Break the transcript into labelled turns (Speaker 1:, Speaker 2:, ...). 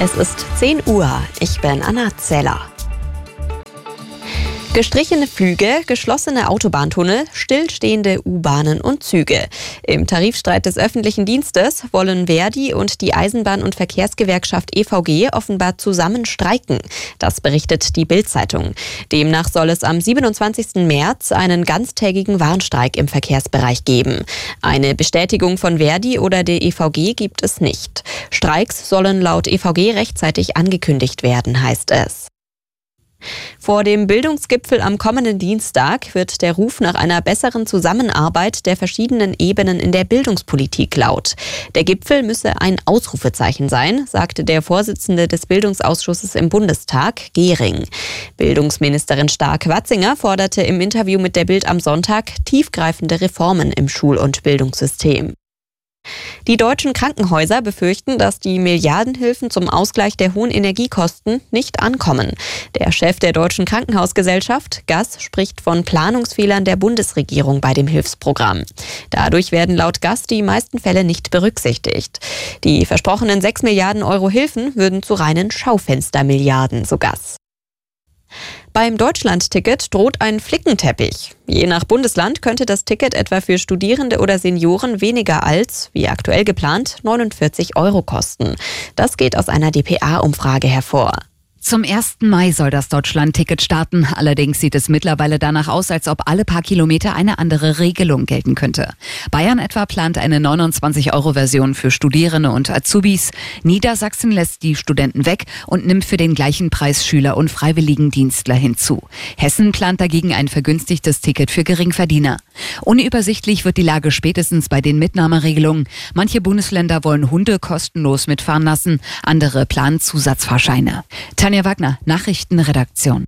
Speaker 1: Es ist 10 Uhr. Ich bin Anna Zeller. Gestrichene Flüge, geschlossene Autobahntunnel, stillstehende U-Bahnen und Züge. Im Tarifstreit des öffentlichen Dienstes wollen Verdi und die Eisenbahn- und Verkehrsgewerkschaft EVG offenbar zusammen streiken. Das berichtet die Bild-Zeitung. Demnach soll es am 27. März einen ganztägigen Warnstreik im Verkehrsbereich geben. Eine Bestätigung von Verdi oder der EVG gibt es nicht. Streiks sollen laut EVG rechtzeitig angekündigt werden, heißt es. Vor dem Bildungsgipfel am kommenden Dienstag wird der Ruf nach einer besseren Zusammenarbeit der verschiedenen Ebenen in der Bildungspolitik laut. Der Gipfel müsse ein Ausrufezeichen sein, sagte der Vorsitzende des Bildungsausschusses im Bundestag, Gehring. Bildungsministerin Stark-Watzinger forderte im Interview mit der Bild am Sonntag tiefgreifende Reformen im Schul- und Bildungssystem. Die deutschen Krankenhäuser befürchten, dass die Milliardenhilfen zum Ausgleich der hohen Energiekosten nicht ankommen. Der Chef der Deutschen Krankenhausgesellschaft, Gass, spricht von Planungsfehlern der Bundesregierung bei dem Hilfsprogramm. Dadurch werden laut Gass die meisten Fälle nicht berücksichtigt. Die versprochenen 6 Milliarden Euro Hilfen würden zu reinen Schaufenstermilliarden, so Gass. Beim Deutschland-Ticket droht ein Flickenteppich. Je nach Bundesland könnte das Ticket etwa für Studierende oder Senioren weniger als, wie aktuell geplant, 49 Euro kosten. Das geht aus einer DPA-Umfrage hervor.
Speaker 2: Zum 1. Mai soll das Deutschland-Ticket starten. Allerdings sieht es mittlerweile danach aus, als ob alle paar Kilometer eine andere Regelung gelten könnte. Bayern etwa plant eine 29-Euro-Version für Studierende und Azubis. Niedersachsen lässt die Studenten weg und nimmt für den gleichen Preis Schüler und Freiwilligendienstler hinzu. Hessen plant dagegen ein vergünstigtes Ticket für Geringverdiener. Unübersichtlich wird die Lage spätestens bei den Mitnahmeregelungen. Manche Bundesländer wollen Hunde kostenlos mitfahren lassen, andere planen Zusatzfahrscheine. Tanja Wagner, Nachrichtenredaktion.